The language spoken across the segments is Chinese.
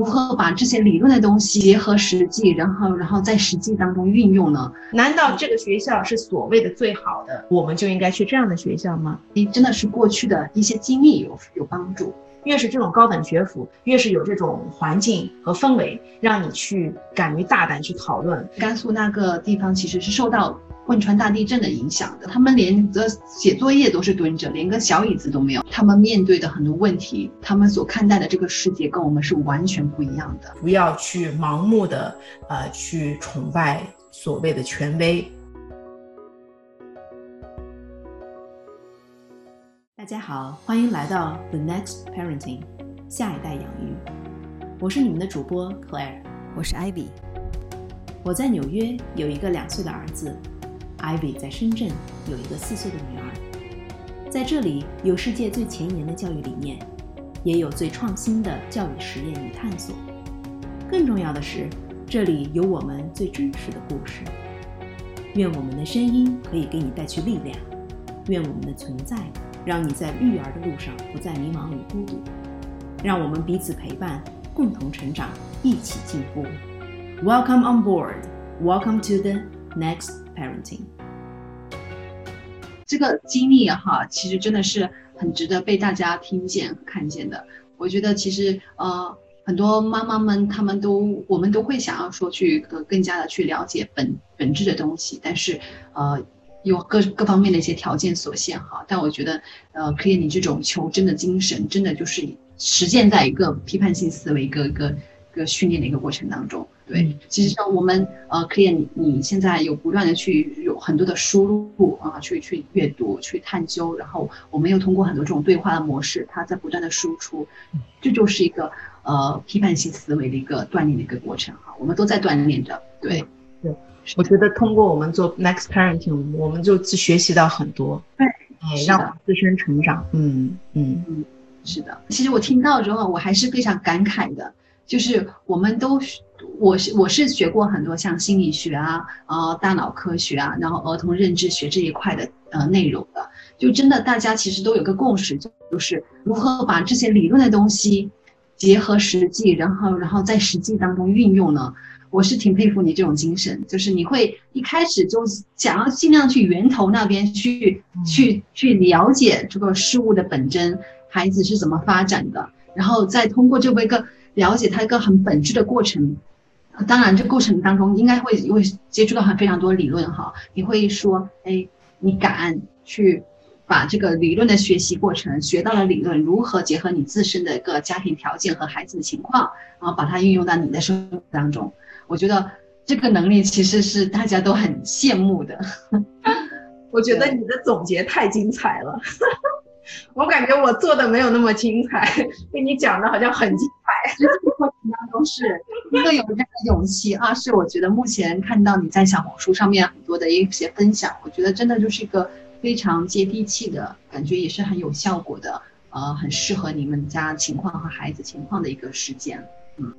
如何把这些理论的东西结合实际，然后然后在实际当中运用呢？难道这个学校是所谓的最好的，我们就应该去这样的学校吗？你真的是过去的一些经历有有帮助。越是这种高等学府，越是有这种环境和氛围，让你去敢于大胆去讨论。甘肃那个地方其实是受到汶川大地震的影响的，他们连个写作业都是蹲着，连个小椅子都没有。他们面对的很多问题，他们所看待的这个世界跟我们是完全不一样的。不要去盲目的呃去崇拜所谓的权威。大家好，欢迎来到 The Next Parenting，下一代养育。我是你们的主播 Claire，我是 Ivy。我在纽约有一个两岁的儿子，Ivy 在深圳有一个四岁的女儿。在这里有世界最前沿的教育理念，也有最创新的教育实验与探索。更重要的是，这里有我们最真实的故事。愿我们的声音可以给你带去力量，愿我们的存在。让你在育儿的路上不再迷茫与孤独，让我们彼此陪伴，共同成长，一起进步。Welcome on board. Welcome to the next parenting. 这个经历哈，其实真的是很值得被大家听见、看见的。我觉得其实呃，很多妈妈们，她们都我们都会想要说去呃更加的去了解本本质的东西，但是呃。有各各方面的一些条件所限哈，但我觉得，呃，可以你这种求真的精神，真的就是实践在一个批判性思维一个一个一个训练的一个过程当中。对，其实像我们呃，可以你你现在有不断的去有很多的输入啊，去去阅读去探究，然后我们又通过很多这种对话的模式，它在不断的输出，这就是一个呃批判性思维的一个锻炼的一个过程哈，我们都在锻炼着，对。对我觉得通过我们做 Next Parenting，我们就学习到很多，对，哎，让我们自身成长。嗯嗯嗯，是的。其实我听到之后，我还是非常感慨的。就是我们都，我是我是学过很多像心理学啊、呃大脑科学啊，然后儿童认知学这一块的呃内容的。就真的大家其实都有个共识，就是如何把这些理论的东西结合实际，然后然后在实际当中运用呢？我是挺佩服你这种精神，就是你会一开始就想要尽量去源头那边去去去了解这个事物的本真，孩子是怎么发展的，然后再通过这么一个了解它一个很本质的过程。当然，这过程当中应该会会接触到很非常多理论哈。你会说，哎，你敢去把这个理论的学习过程学到了理论，如何结合你自身的一个家庭条件和孩子的情况，然后把它运用到你的生活当中。我觉得这个能力其实是大家都很羡慕的。我觉得你的总结太精彩了，我感觉我做的没有那么精彩，被你讲的好像很精彩。过程当中是一个有这样的勇气，二是我觉得目前看到你在小红书上面很多的一些分享，我觉得真的就是一个非常接地气的感觉，也是很有效果的，呃，很适合你们家情况和孩子情况的一个时间。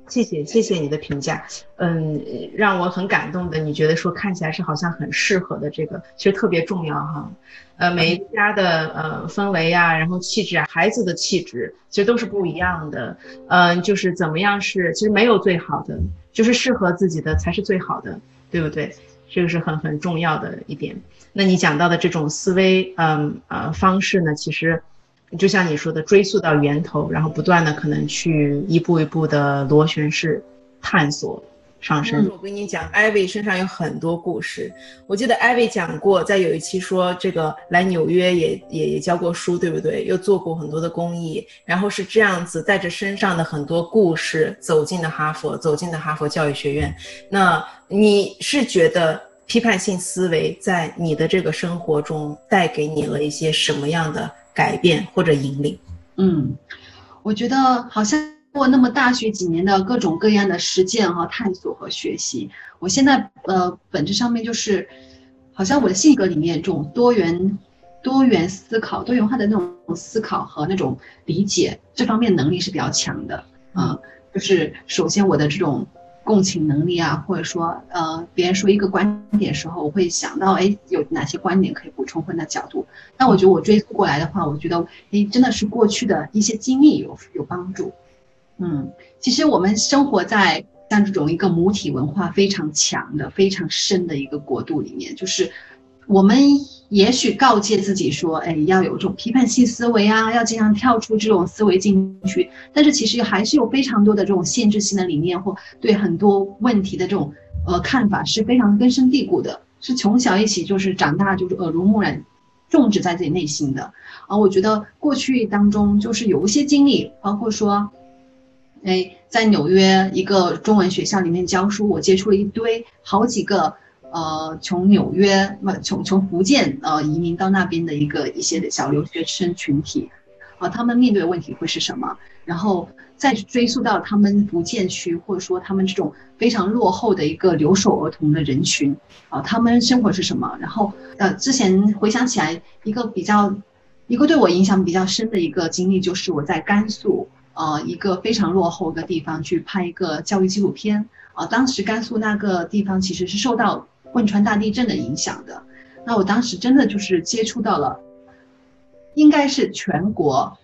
谢谢谢谢你的评价，嗯，让我很感动的。你觉得说看起来是好像很适合的这个，其实特别重要哈。呃，每一家的呃氛围啊，然后气质啊，孩子的气质其实都是不一样的。嗯，就是怎么样是，其实没有最好的，就是适合自己的才是最好的，对不对？这个是很很重要的一点。那你讲到的这种思维，嗯呃方式呢，其实。就像你说的，追溯到源头，然后不断的可能去一步一步的螺旋式探索上升。我跟你讲，艾薇身上有很多故事。我记得艾薇讲过，在有一期说这个来纽约也也也教过书，对不对？又做过很多的公益，然后是这样子带着身上的很多故事走进了哈佛，走进了哈佛教育学院。那你是觉得批判性思维在你的这个生活中带给你了一些什么样的？改变或者引领，嗯，我觉得好像过那么大学几年的各种各样的实践和探索和学习，我现在呃本质上面就是，好像我的性格里面这种多元、多元思考、多元化的那种思考和那种理解这方面能力是比较强的，嗯，就是首先我的这种。共情能力啊，或者说，呃，别人说一个观点时候，我会想到，哎，有哪些观点可以补充或者角度。但我觉得我追溯过来的话，我觉得，哎，真的是过去的一些经历有有帮助。嗯，其实我们生活在像这种一个母体文化非常强的、非常深的一个国度里面，就是我们也许告诫自己说，哎，要有这种批判性思维啊，要经常跳出这种思维进去。但是其实还是有非常多的这种限制性的理念或对很多问题的这种呃看法是非常根深蒂固的，是从小一起就是长大就是耳濡目染。种植在自己内心的，啊，我觉得过去当中就是有一些经历，包括说，哎，在纽约一个中文学校里面教书，我接触了一堆好几个，呃，从纽约不从从福建呃移民到那边的一个一些的小留学生群体，啊，他们面对的问题会是什么？然后。再追溯到他们福建区，或者说他们这种非常落后的一个留守儿童的人群啊，他们生活是什么？然后呃，之前回想起来，一个比较，一个对我影响比较深的一个经历，就是我在甘肃呃一个非常落后的地方去拍一个教育纪录片啊。当时甘肃那个地方其实是受到汶川大地震的影响的，那我当时真的就是接触到了，应该是全国。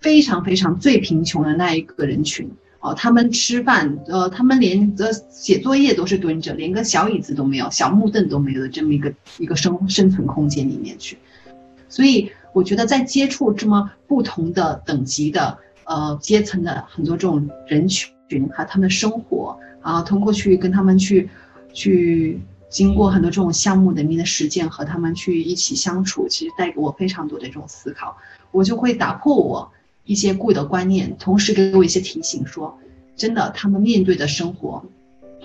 非常非常最贫穷的那一个人群哦，他们吃饭，呃，他们连呃写作业都是蹲着，连个小椅子都没有，小木凳都没有的这么一个一个生生存空间里面去。所以我觉得在接触这么不同的等级的呃阶层的很多这种人群和他们生活啊，通过去跟他们去去经过很多这种项目里面的实践和他们去一起相处，其实带给我非常多的这种思考，我就会打破我。一些固有的观念，同时给我一些提醒，说真的，他们面对的生活，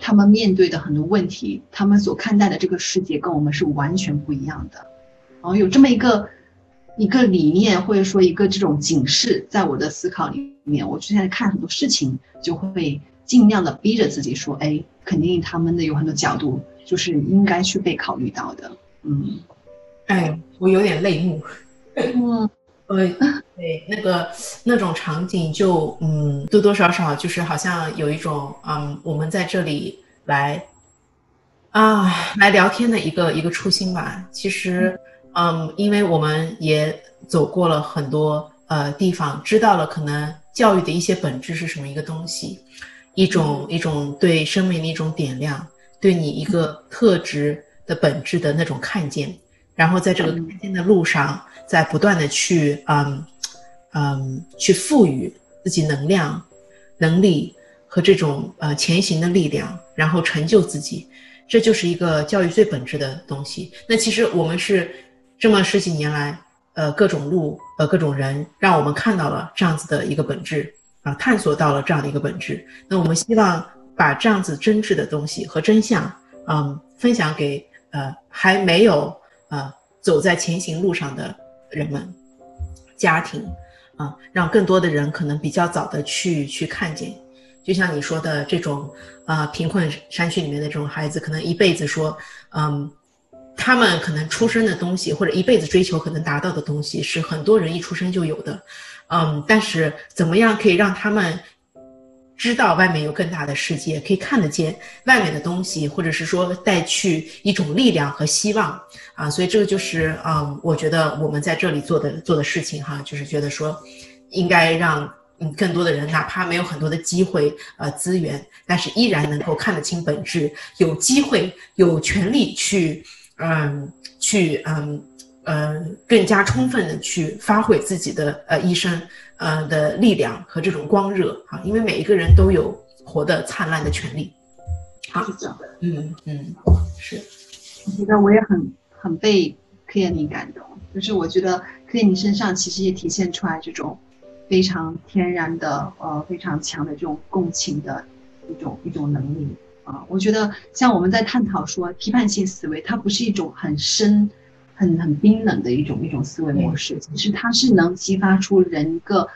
他们面对的很多问题，他们所看待的这个世界跟我们是完全不一样的。然后有这么一个一个理念，或者说一个这种警示，在我的思考里面，我现在看很多事情，就会尽量的逼着自己说，哎，肯定他们的有很多角度，就是应该去被考虑到的。嗯，哎，我有点泪目。嗯。呃，对，那个那种场景就嗯，多多少少就是好像有一种嗯，我们在这里来啊来聊天的一个一个初心吧。其实嗯，因为我们也走过了很多呃地方，知道了可能教育的一些本质是什么一个东西，一种一种对生命的一种点亮，对你一个特质的本质的那种看见，然后在这个看见的路上。在不断的去嗯嗯去赋予自己能量、能力和这种呃前行的力量，然后成就自己，这就是一个教育最本质的东西。那其实我们是这么十几年来，呃各种路呃各种人，让我们看到了这样子的一个本质啊，探索到了这样的一个本质。那我们希望把这样子真挚的东西和真相，嗯，分享给呃还没有呃走在前行路上的。人们、家庭，啊，让更多的人可能比较早的去去看见，就像你说的这种，啊，贫困山区里面的这种孩子，可能一辈子说，嗯，他们可能出生的东西或者一辈子追求可能达到的东西，是很多人一出生就有的，嗯，但是怎么样可以让他们？知道外面有更大的世界，可以看得见外面的东西，或者是说带去一种力量和希望啊，所以这个就是嗯，我觉得我们在这里做的做的事情哈，就是觉得说，应该让嗯更多的人，哪怕没有很多的机会呃资源，但是依然能够看得清本质，有机会有权利去嗯去嗯。呃，更加充分的去发挥自己的呃一生呃的力量和这种光热啊，因为每一个人都有活得灿烂的权利。好，嗯嗯，是。我觉得我也很很被科叶尼感动，就是我觉得科叶尼身上其实也体现出来这种非常天然的呃非常强的这种共情的一种一种能力啊。我觉得像我们在探讨说批判性思维，它不是一种很深。很很冰冷的一种一种思维模式，其实它是能激发出人一个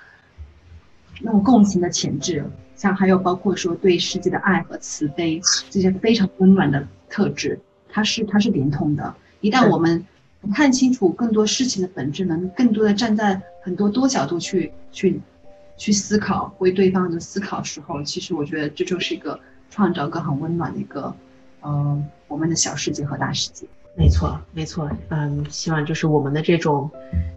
那种共情的潜质，像还有包括说对世界的爱和慈悲这些非常温暖的特质，它是它是连通的。一旦我们看清楚更多事情的本质，能更多的站在很多多角度去去去思考，为对方的思考时候，其实我觉得这就是一个创造个很温暖的一个，嗯，我们的小世界和大世界。没错，没错，嗯，希望就是我们的这种，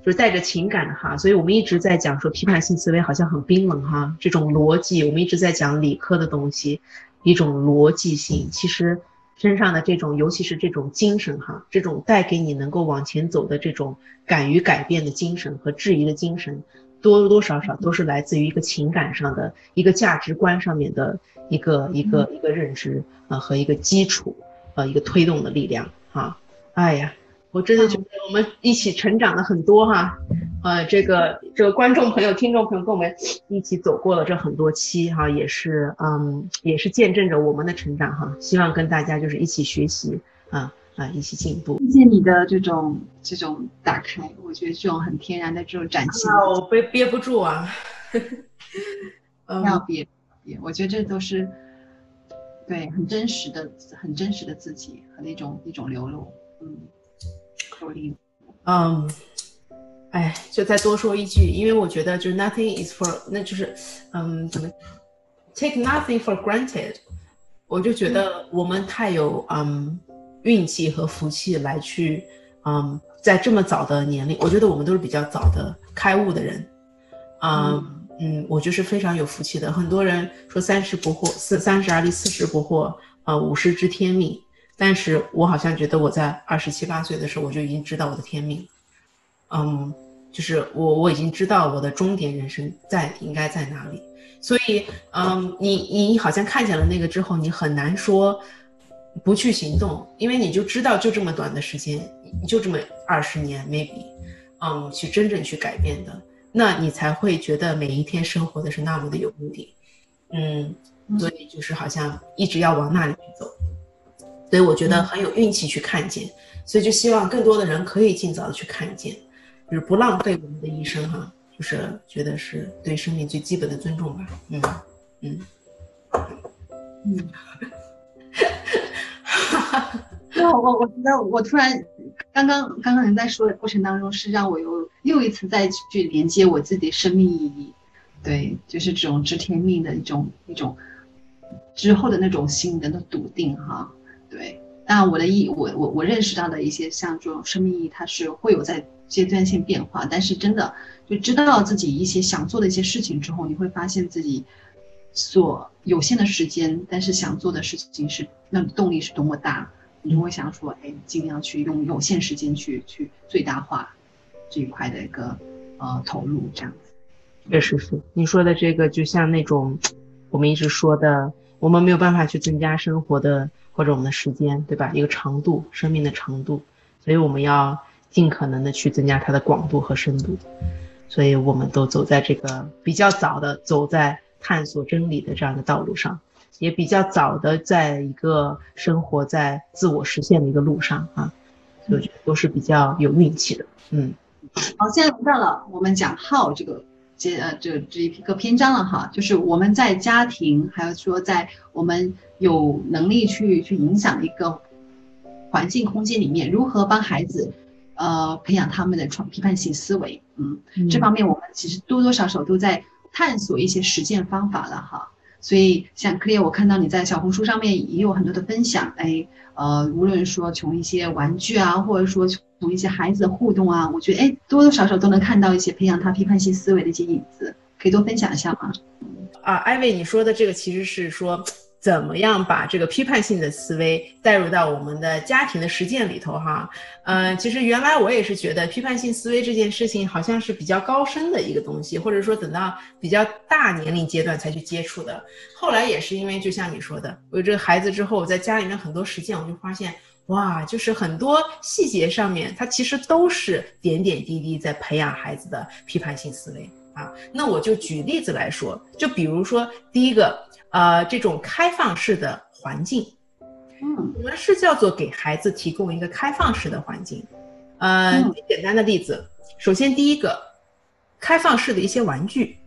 就是带着情感的哈，所以我们一直在讲说批判性思维好像很冰冷哈，这种逻辑，我们一直在讲理科的东西，一种逻辑性，其实身上的这种，尤其是这种精神哈，这种带给你能够往前走的这种敢于改变的精神和质疑的精神，多多少少都是来自于一个情感上的一个价值观上面的一个一个一个认知啊和一个基础呃一个推动的力量哈。哎呀，我真的觉得我们一起成长了很多哈，呃，这个这个观众朋友、听众朋友跟我们一起走过了这很多期哈，也是嗯，也是见证着我们的成长哈。希望跟大家就是一起学习啊啊，一起进步。谢谢你的这种这种打开，我觉得这种很天然的这种展现。我憋憋不住啊，不要憋憋，我觉得这都是对很真实的、很真实的自己和那种一种流露。嗯，哎，就再多说一句，因为我觉得就是 nothing is for，那就是，嗯，怎么 take nothing for granted，我就觉得我们太有嗯运气和福气来去，嗯，在这么早的年龄，我觉得我们都是比较早的开悟的人，嗯嗯，我就是非常有福气的。很多人说三十不惑，四三十而立，四十不惑，啊，五十知天命。但是我好像觉得我在二十七八岁的时候我就已经知道我的天命，嗯，就是我我已经知道我的终点人生在应该在哪里，所以嗯，你你好像看见了那个之后，你很难说不去行动，因为你就知道就这么短的时间，就这么二十年 maybe，嗯，去真正去改变的，那你才会觉得每一天生活的是那么的有目的，嗯，所以就是好像一直要往那里去走。所以我觉得很有运气去看见，所以就希望更多的人可以尽早的去看见，就是不浪费我们的一生哈，就是觉得是对生命最基本的尊重吧。嗯嗯嗯，对，我我觉得我突然刚刚刚刚你在说的过程当中，是让我又又一次再去连接我自己生命意义，对，就是这种知天命的一种一种之后的那种心的笃定哈。对，那我的意，我我我认识到的一些像这种生命意义，它是会有在阶段性变化。但是真的就知道自己一些想做的一些事情之后，你会发现自己所有限的时间，但是想做的事情是那动力是多么大。你就会想说，哎，尽量去用有限时间去去最大化这一块的一个呃投入，这样子。确实是你说的这个，就像那种我们一直说的，我们没有办法去增加生活的。或者我们的时间，对吧？一个长度，生命的长度，所以我们要尽可能的去增加它的广度和深度。所以我们都走在这个比较早的走在探索真理的这样的道路上，也比较早的在一个生活在自我实现的一个路上啊。所以我觉得都是比较有运气的。嗯，好，现在轮到了我们讲号这个这呃这这一个篇章了哈，就是我们在家庭，还有说在我们。有能力去去影响一个环境空间里面，如何帮孩子，呃，培养他们的创批判性思维，嗯，这方面我们其实多多少少都在探索一些实践方法了哈。所以像克烈我看到你在小红书上面也有很多的分享，哎，呃，无论说从一些玩具啊，或者说从一些孩子的互动啊，我觉得哎，多多少少都能看到一些培养他批判性思维的一些影子，可以多分享一下吗？啊，艾薇，你说的这个其实是说。怎么样把这个批判性的思维带入到我们的家庭的实践里头？哈，嗯，其实原来我也是觉得批判性思维这件事情好像是比较高深的一个东西，或者说等到比较大年龄阶段才去接触的。后来也是因为就像你说的，我有这个孩子之后，我在家里面很多实践，我就发现，哇，就是很多细节上面，它其实都是点点滴滴在培养孩子的批判性思维啊。那我就举例子来说，就比如说第一个。呃，这种开放式的环境，嗯，我们是叫做给孩子提供一个开放式的环境。呃，简单的例子，首先第一个，开放式的一些玩具，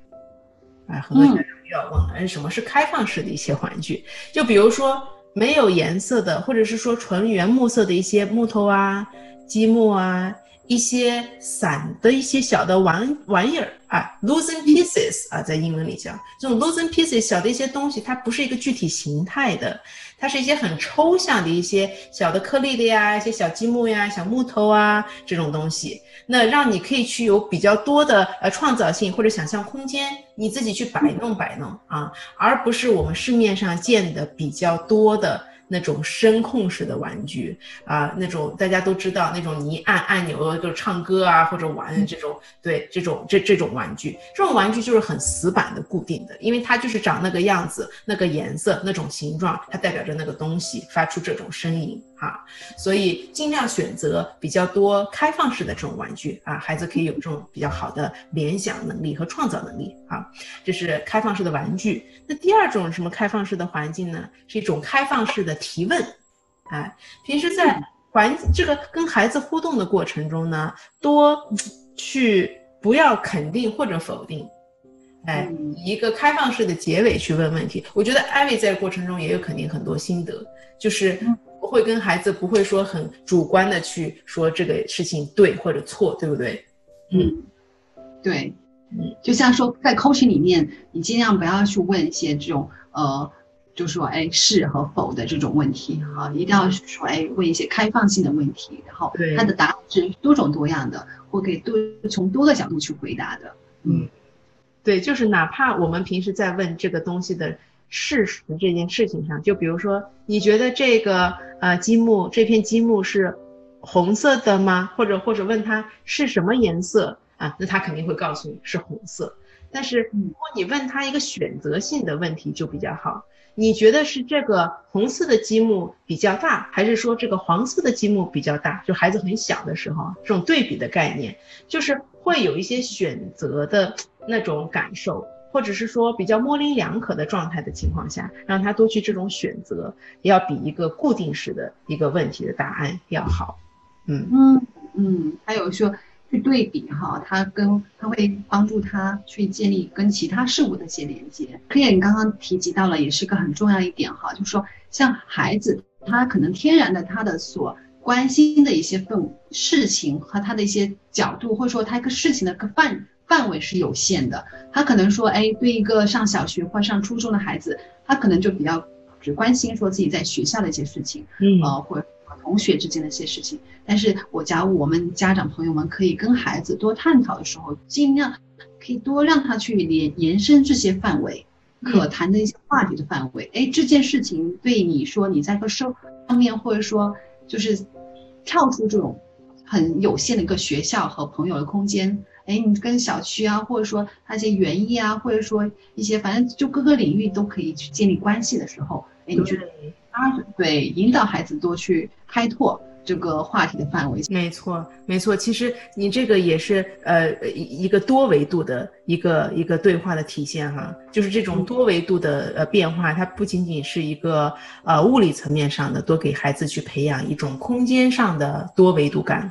哎，很多家长又要问了，哎，什么是开放式的一些玩具？就比如说没有颜色的，或者是说纯原木色的一些木头啊、积木啊、一些散的一些小的玩玩意儿啊，losing pieces 啊，在英文里叫这种 losing pieces 小的一些东西，它不是一个具体形态的，它是一些很抽象的一些小的颗粒的呀，一些小积木呀、小木头啊这种东西，那让你可以去有比较多的呃创造性或者想象空间，你自己去摆弄摆弄啊，而不是我们市面上见的比较多的。那种声控式的玩具啊，那种大家都知道，那种你一按按钮就唱歌啊，或者玩这种，对这种这这种玩具，这种玩具就是很死板的固定的，因为它就是长那个样子，那个颜色，那种形状，它代表着那个东西发出这种声音。哈，所以尽量选择比较多开放式的这种玩具啊，孩子可以有这种比较好的联想能力和创造能力啊。这是开放式的玩具。那第二种什么开放式的环境呢？是一种开放式的提问。哎，平时在环这个跟孩子互动的过程中呢，多去不要肯定或者否定，哎，以一个开放式的结尾去问问题。我觉得艾薇在过程中也有肯定很多心得，就是。不会跟孩子不会说很主观的去说这个事情对或者错，对不对？嗯，对，嗯，就像说在 coaching 里面，你尽量不要去问一些这种呃，就说哎是和否的这种问题哈，一定要说哎问一些开放性的问题，然后他的答案是多种多样的，或可以多从多个角度去回答的。嗯，对，就是哪怕我们平时在问这个东西的。事实这件事情上，就比如说，你觉得这个呃积木这片积木是红色的吗？或者或者问他是什么颜色啊？那他肯定会告诉你是红色。但是如果你问他一个选择性的问题就比较好，你觉得是这个红色的积木比较大，还是说这个黄色的积木比较大？就孩子很小的时候，这种对比的概念，就是会有一些选择的那种感受。或者是说比较模棱两可的状态的情况下，让他多去这种选择，要比一个固定式的一个问题的答案要好。嗯嗯嗯，还有说去对比哈，他跟他会帮助他去建立跟其他事物的一些连接。可以，你刚刚提及到了，也是个很重要一点哈，就是说像孩子，他可能天然的他的所关心的一些份事情和他的一些角度，或者说他一个事情的个范。范围是有限的，他可能说，哎，对一个上小学或上初中的孩子，他可能就比较只关心说自己在学校的一些事情，嗯，呃，或者同学之间的一些事情。但是我假如我们家长朋友们可以跟孩子多探讨的时候，尽量可以多让他去延延伸这些范围，可谈的一些话题的范围。哎，这件事情对你说你在个生方面，或者说就是跳出这种很有限的一个学校和朋友的空间。哎，你跟小区啊，或者说他一些园艺啊，或者说一些反正就各个领域都可以去建立关系的时候，哎，你觉得啊，对，引导孩子多去开拓。这个话题的范围，没错，没错。其实你这个也是呃一一个多维度的一个一个对话的体现哈，就是这种多维度的呃变化，它不仅仅是一个呃物理层面上的多给孩子去培养一种空间上的多维度感，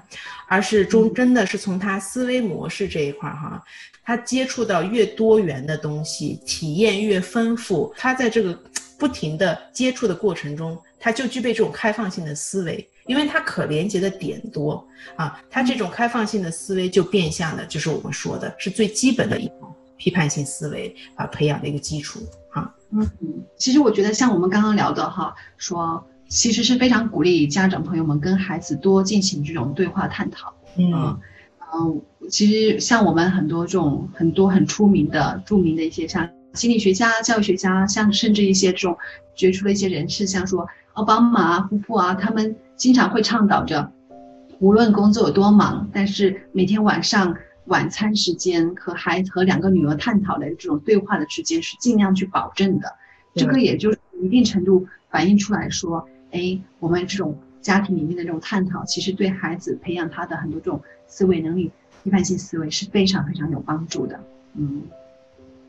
而是中真的是从他思维模式这一块哈，他接触到越多元的东西，体验越丰富，他在这个 不停的接触的过程中，他就具备这种开放性的思维。因为它可连接的点多啊，它这种开放性的思维就变相的，就是我们说的是最基本的一种批判性思维啊，培养的一个基础啊。嗯，其实我觉得像我们刚刚聊的哈，说其实是非常鼓励家长朋友们跟孩子多进行这种对话探讨。嗯嗯，其实像我们很多这种很多很出名的、著名的一些像心理学家、教育学家，像甚至一些这种杰出的一些人士，像说奥巴马夫妇啊，他们。经常会倡导着，无论工作有多忙，但是每天晚上晚餐时间和孩子和两个女儿探讨的这种对话的时间是尽量去保证的。这个也就是一定程度反映出来说，哎，我们这种家庭里面的这种探讨，其实对孩子培养他的很多这种思维能力、批判性思维是非常非常有帮助的。嗯。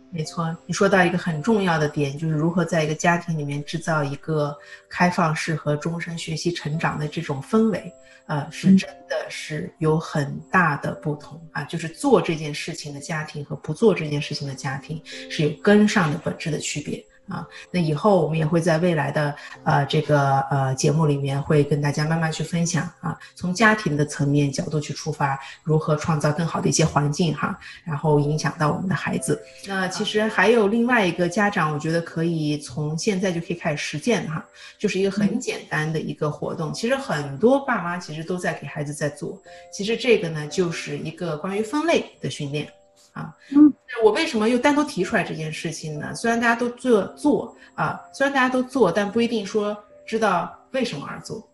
没错，你说到一个很重要的点，就是如何在一个家庭里面制造一个开放式和终身学习成长的这种氛围，呃，是真的是有很大的不同啊。就是做这件事情的家庭和不做这件事情的家庭是有根上的本质的区别啊，那以后我们也会在未来的呃这个呃节目里面会跟大家慢慢去分享啊，从家庭的层面角度去出发，如何创造更好的一些环境哈，然后影响到我们的孩子。那其实还有另外一个家长，我觉得可以从现在就可以开始实践哈，就是一个很简单的一个活动。其实很多爸妈其实都在给孩子在做，其实这个呢就是一个关于分类的训练。啊，嗯，我为什么又单独提出来这件事情呢？虽然大家都做做啊，虽然大家都做，但不一定说知道为什么而做。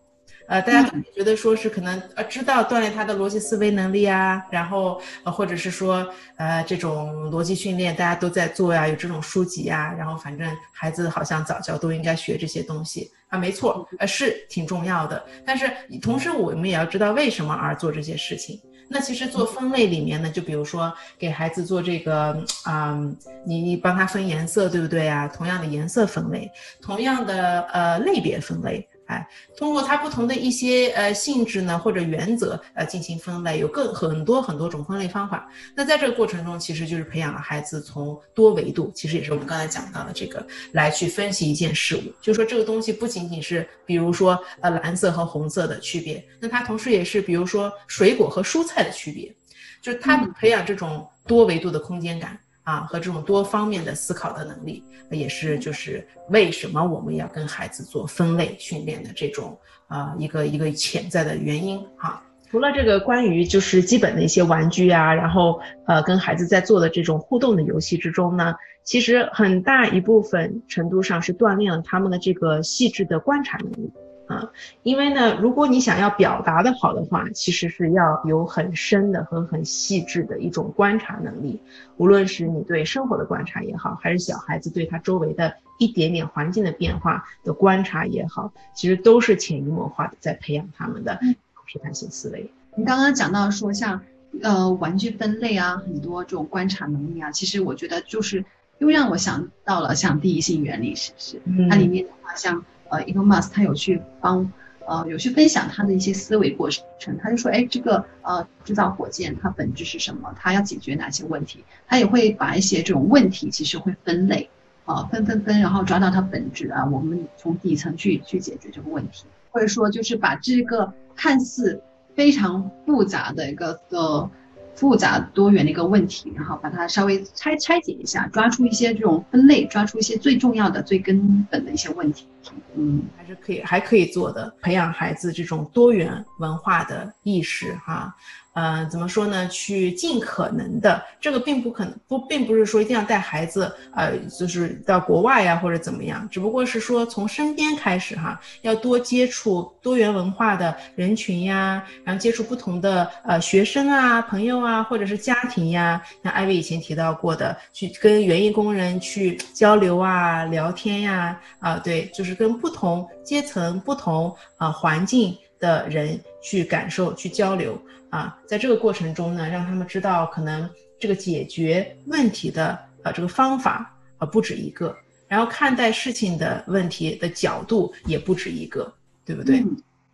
呃，大家都觉得说是可能呃知道锻炼他的逻辑思维能力啊，然后呃或者是说呃这种逻辑训练大家都在做呀，有这种书籍啊，然后反正孩子好像早教都应该学这些东西啊，没错，呃是挺重要的。但是同时我们也要知道为什么而做这些事情。那其实做分类里面呢，就比如说给孩子做这个啊，你你帮他分颜色，对不对啊？同样的颜色分类，同样的呃类别分类。哎，通过它不同的一些呃性质呢，或者原则呃进行分类，有更很多很多种分类方法。那在这个过程中，其实就是培养了孩子从多维度，其实也是我们刚才讲到的这个来去分析一件事物。就说这个东西不仅仅是比如说呃蓝色和红色的区别，那它同时也是比如说水果和蔬菜的区别，就是他培养这种多维度的空间感。啊，和这种多方面的思考的能力，也是就是为什么我们要跟孩子做分类训练的这种啊一个一个潜在的原因哈。除了这个关于就是基本的一些玩具啊，然后呃跟孩子在做的这种互动的游戏之中呢，其实很大一部分程度上是锻炼了他们的这个细致的观察能力。啊，因为呢，如果你想要表达的好的话，其实是要有很深的和很细致的一种观察能力。无论是你对生活的观察也好，还是小孩子对他周围的一点点环境的变化的观察也好，其实都是潜移默化的在培养他们的批判性思维。你刚刚讲到说像呃玩具分类啊，很多这种观察能力啊，其实我觉得就是又让我想到了像第一性原理，是不是？它里面的话像。呃 e l o m a s 他有去帮，呃，有去分享他的一些思维过程。他就说，哎，这个呃，制造火箭它本质是什么？它要解决哪些问题？他也会把一些这种问题其实会分类，啊，分分分，然后抓到它本质啊，我们从底层去去解决这个问题，或者说就是把这个看似非常复杂的一个呃。复杂多元的一个问题，然后把它稍微拆拆解一下，抓出一些这种分类，抓出一些最重要的、最根本的一些问题。嗯，还是可以，还可以做的，培养孩子这种多元文化的意识，哈。嗯，怎么说呢？去尽可能的，这个并不可能不，并不是说一定要带孩子，呃，就是到国外呀或者怎么样，只不过是说从身边开始哈，要多接触多元文化的人群呀，然后接触不同的呃学生啊、朋友啊，或者是家庭呀。像艾薇以前提到过的，去跟园艺工人去交流啊、聊天呀，啊，对，就是跟不同阶层、不同啊环境的人去感受、去交流。啊，在这个过程中呢，让他们知道可能这个解决问题的呃这个方法啊不止一个，然后看待事情的问题的角度也不止一个，对不对？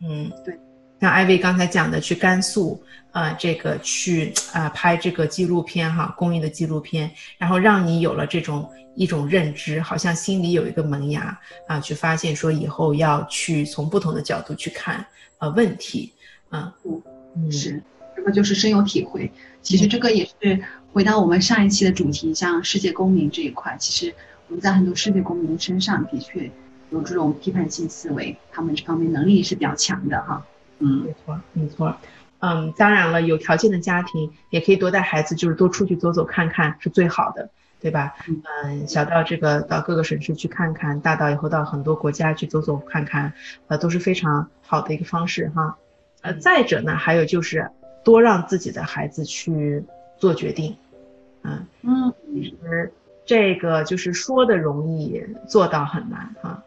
嗯，对。像艾薇刚才讲的，去甘肃啊，这个去啊拍这个纪录片哈，公益的纪录片，然后让你有了这种一种认知，好像心里有一个萌芽啊，去发现说以后要去从不同的角度去看呃问题啊。是，这个就是深有体会。其实这个也是回到我们上一期的主题，像世界公民这一块，其实我们在很多世界公民身上的确有这种批判性思维，他们这方面能力是比较强的哈。嗯，没错，没错。嗯，当然了，有条件的家庭也可以多带孩子，就是多出去走走看看是最好的，对吧？嗯，小到这个到各个省市去看看，大到以后到很多国家去走走看看，呃，都是非常好的一个方式哈。呃，再者呢，还有就是多让自己的孩子去做决定，嗯嗯，其实这个就是说的容易，做到很难哈。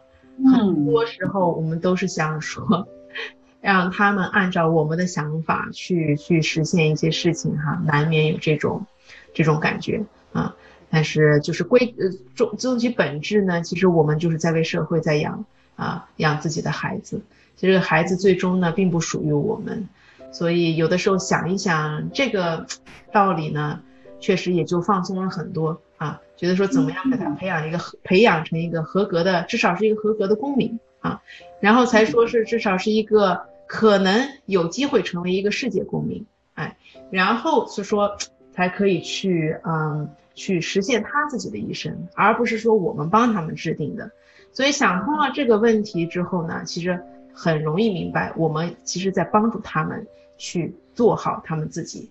很多时候我们都是想说，让他们按照我们的想法去去实现一些事情哈，难免有这种这种感觉啊。但是就是归呃终终其本质呢，其实我们就是在为社会在养啊养自己的孩子。其实孩子最终呢，并不属于我们，所以有的时候想一想这个道理呢，确实也就放松了很多啊，觉得说怎么样给他培养一个培养成一个合格的，至少是一个合格的公民啊，然后才说是至少是一个可能有机会成为一个世界公民，哎，然后是说才可以去嗯去实现他自己的一生，而不是说我们帮他们制定的。所以想通了这个问题之后呢，其实很容易明白，我们其实在帮助他们去做好他们自己。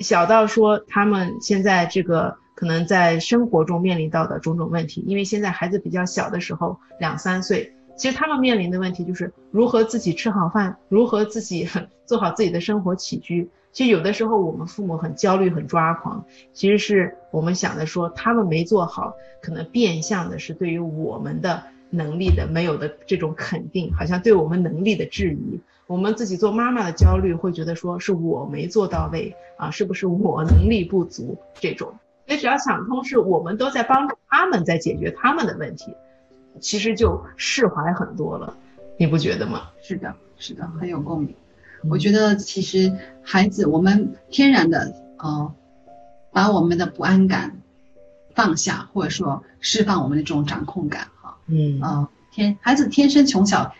小到说他们现在这个可能在生活中面临到的种种问题，因为现在孩子比较小的时候，两三岁，其实他们面临的问题就是如何自己吃好饭，如何自己 做好自己的生活起居。其实有的时候我们父母很焦虑、很抓狂，其实是我们想的说他们没做好，可能变相的是对于我们的。能力的没有的这种肯定，好像对我们能力的质疑，我们自己做妈妈的焦虑，会觉得说是我没做到位啊，是不是我能力不足这种？所以只要想通，是我们都在帮助他们，在解决他们的问题，其实就释怀很多了，你不觉得吗？是的，是的，很有共鸣。我觉得其实孩子，我们天然的呃，把我们的不安感放下，或者说释放我们的这种掌控感。哈嗯呃，天孩子天生从小，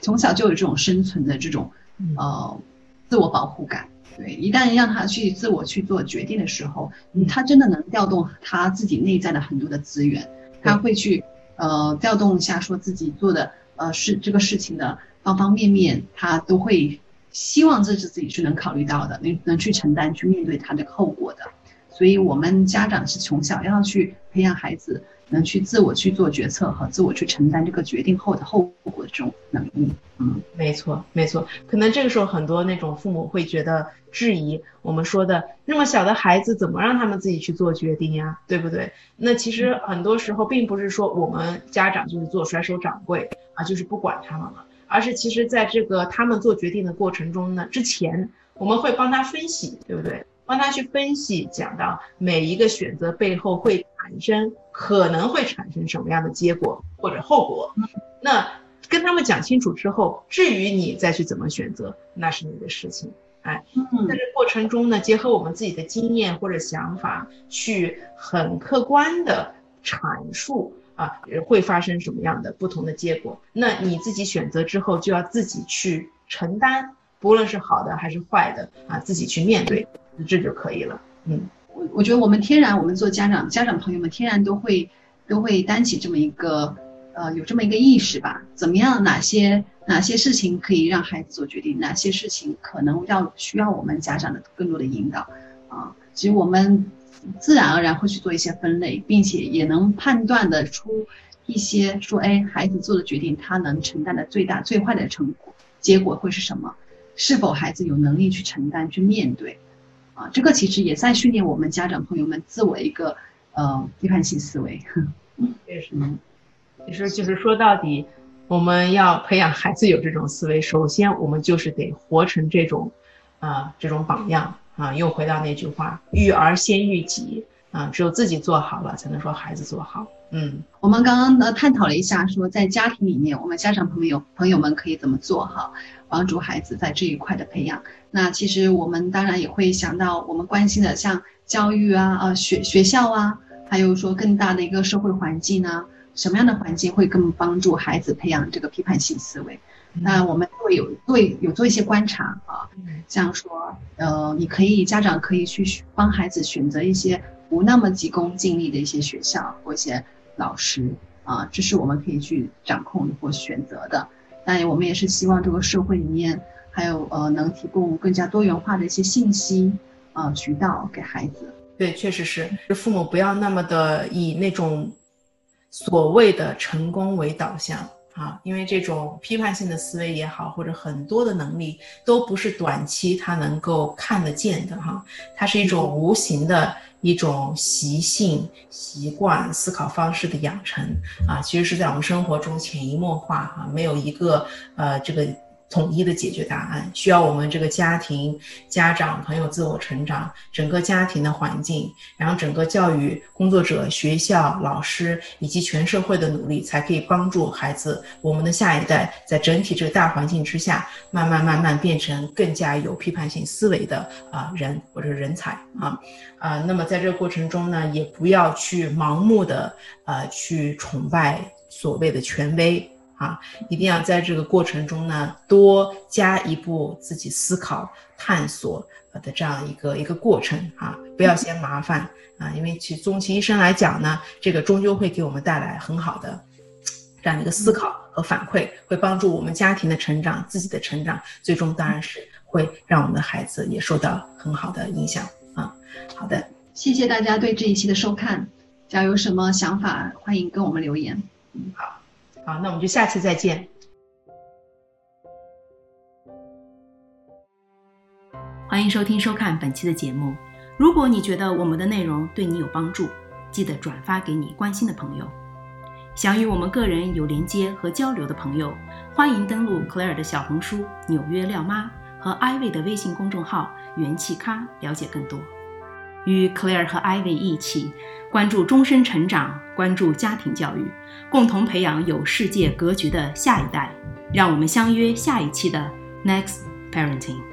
从小就有这种生存的这种呃自我保护感。对，一旦让他去自我去做决定的时候，他真的能调动他自己内在的很多的资源，他会去呃调动一下，说自己做的呃事这个事情的方方面面，他都会希望这是自己是能考虑到的，能能去承担去面对他的后果的。所以我们家长是从小要去培养孩子。能去自我去做决策和自我去承担这个决定后的后果的这种能力，嗯，没错，没错。可能这个时候很多那种父母会觉得质疑我们说的那么小的孩子怎么让他们自己去做决定呀，对不对？那其实很多时候并不是说我们家长就是做甩手掌柜啊，就是不管他们了，而是其实在这个他们做决定的过程中呢，之前我们会帮他分析，对不对？帮他去分析，讲到每一个选择背后会产生可能会产生什么样的结果或者后果。那跟他们讲清楚之后，至于你再去怎么选择，那是你的事情。哎，在这过程中呢，结合我们自己的经验或者想法，去很客观的阐述啊，会发生什么样的不同的结果。那你自己选择之后，就要自己去承担，不论是好的还是坏的啊，自己去面对。这就可以了。嗯，我我觉得我们天然，我们做家长，家长朋友们天然都会都会担起这么一个，呃，有这么一个意识吧。怎么样？哪些哪些事情可以让孩子做决定？哪些事情可能要需要我们家长的更多的引导？啊，其实我们自然而然会去做一些分类，并且也能判断的出一些说，哎，孩子做的决定，他能承担的最大最坏的成果结果会是什么？是否孩子有能力去承担、去面对？啊，这个其实也在训练我们家长朋友们自我一个呃批判性思维。为什么？其实就是说到底，我们要培养孩子有这种思维，首先我们就是得活成这种啊这种榜样啊。又回到那句话，育儿先育己啊，只有自己做好了，才能说孩子做好。嗯，我们刚刚呢探讨了一下，说在家庭里面，我们家长朋友朋友们可以怎么做哈，帮助孩子在这一块的培养。那其实我们当然也会想到我们关心的，像教育啊、啊学学校啊，还有说更大的一个社会环境啊，什么样的环境会更帮助孩子培养这个批判性思维？那我们会有会有做一些观察啊，像说呃，你可以家长可以去帮孩子选择一些不那么急功近利的一些学校或一些。老师啊，这是我们可以去掌控或选择的。但，我们也是希望这个社会里面还有呃，能提供更加多元化的一些信息啊渠道给孩子。对，确实是，父母不要那么的以那种所谓的成功为导向啊，因为这种批判性的思维也好，或者很多的能力都不是短期他能够看得见的哈，它是一种无形的。一种习性、习惯、思考方式的养成啊，其实是在我们生活中潜移默化啊，没有一个呃这个统一的解决答案，需要我们这个家庭、家长、朋友自我成长，整个家庭的环境，然后整个教育工作者、学校、老师以及全社会的努力，才可以帮助孩子，我们的下一代在整体这个大环境之下，慢慢慢慢变成更加有批判性思维的啊人或者人才啊啊。那么在这个过程中呢，也不要去盲目的呃去崇拜所谓的权威。啊，一定要在这个过程中呢，多加一步自己思考、探索的这样一个一个过程啊，不要嫌麻烦啊，因为其终其一生来讲呢，这个终究会给我们带来很好的这样一个思考和反馈，会帮助我们家庭的成长、自己的成长，最终当然是会让我们的孩子也受到很好的影响啊。好的，谢谢大家对这一期的收看，只要有什么想法，欢迎跟我们留言。嗯，好。好，那我们就下次再见。欢迎收听收看本期的节目。如果你觉得我们的内容对你有帮助，记得转发给你关心的朋友。想与我们个人有连接和交流的朋友，欢迎登录 Clare 的小红书“纽约廖妈”和 Ivy 的微信公众号“元气咖”了解更多。与 Claire 和 Ivy 一起。关注终身成长，关注家庭教育，共同培养有世界格局的下一代。让我们相约下一期的 Next Parenting。